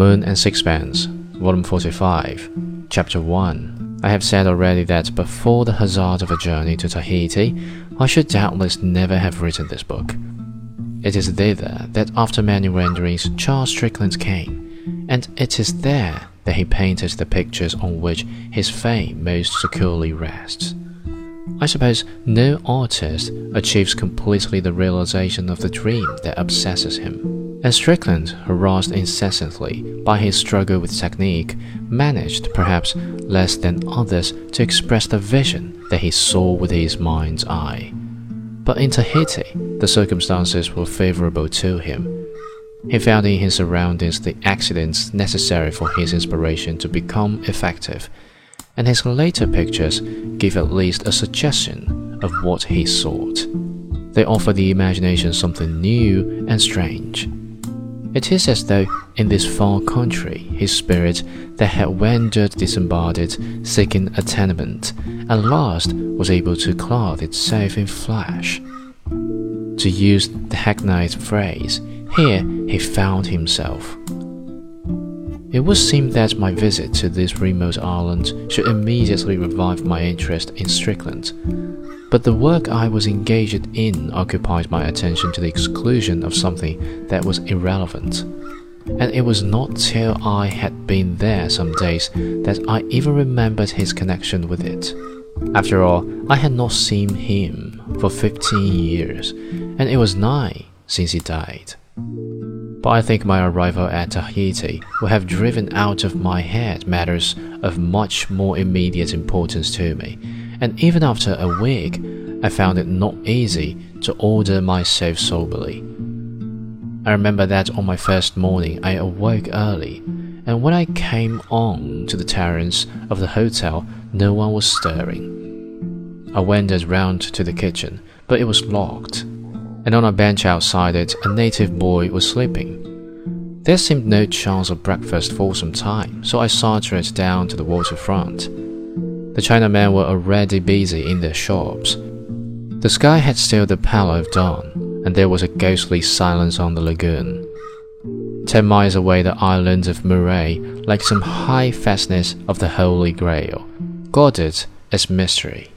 Moon and Sixpence, Volume 45, Chapter 1. I have said already that before the hazard of a journey to Tahiti, I should doubtless never have written this book. It is thither that after many renderings Charles Strickland came, and it is there that he painted the pictures on which his fame most securely rests. I suppose no artist achieves completely the realization of the dream that obsesses him. And Strickland, harassed incessantly by his struggle with technique, managed, perhaps less than others, to express the vision that he saw with his mind's eye. But in Tahiti, the circumstances were favorable to him. He found in his surroundings the accidents necessary for his inspiration to become effective and his later pictures give at least a suggestion of what he sought. They offer the imagination something new and strange. It is as though in this far country his spirit that had wandered disembodied, seeking a tenement, at last was able to clothe itself in flesh. To use the hackneyed phrase, here he found himself. It would seem that my visit to this remote island should immediately revive my interest in Strickland. But the work I was engaged in occupied my attention to the exclusion of something that was irrelevant. And it was not till I had been there some days that I even remembered his connection with it. After all, I had not seen him for fifteen years, and it was nine since he died but I think my arrival at Tahiti will have driven out of my head matters of much more immediate importance to me, and even after a week, I found it not easy to order myself soberly. I remember that on my first morning I awoke early, and when I came on to the terrace of the hotel, no one was stirring. I wandered round to the kitchen, but it was locked and on a bench outside it, a native boy was sleeping. There seemed no chance of breakfast for some time, so I sauntered down to the waterfront. The Chinamen were already busy in their shops. The sky had still the pallor of dawn, and there was a ghostly silence on the lagoon. Ten miles away, the island of Murea, like some high fastness of the Holy Grail, guarded its mystery.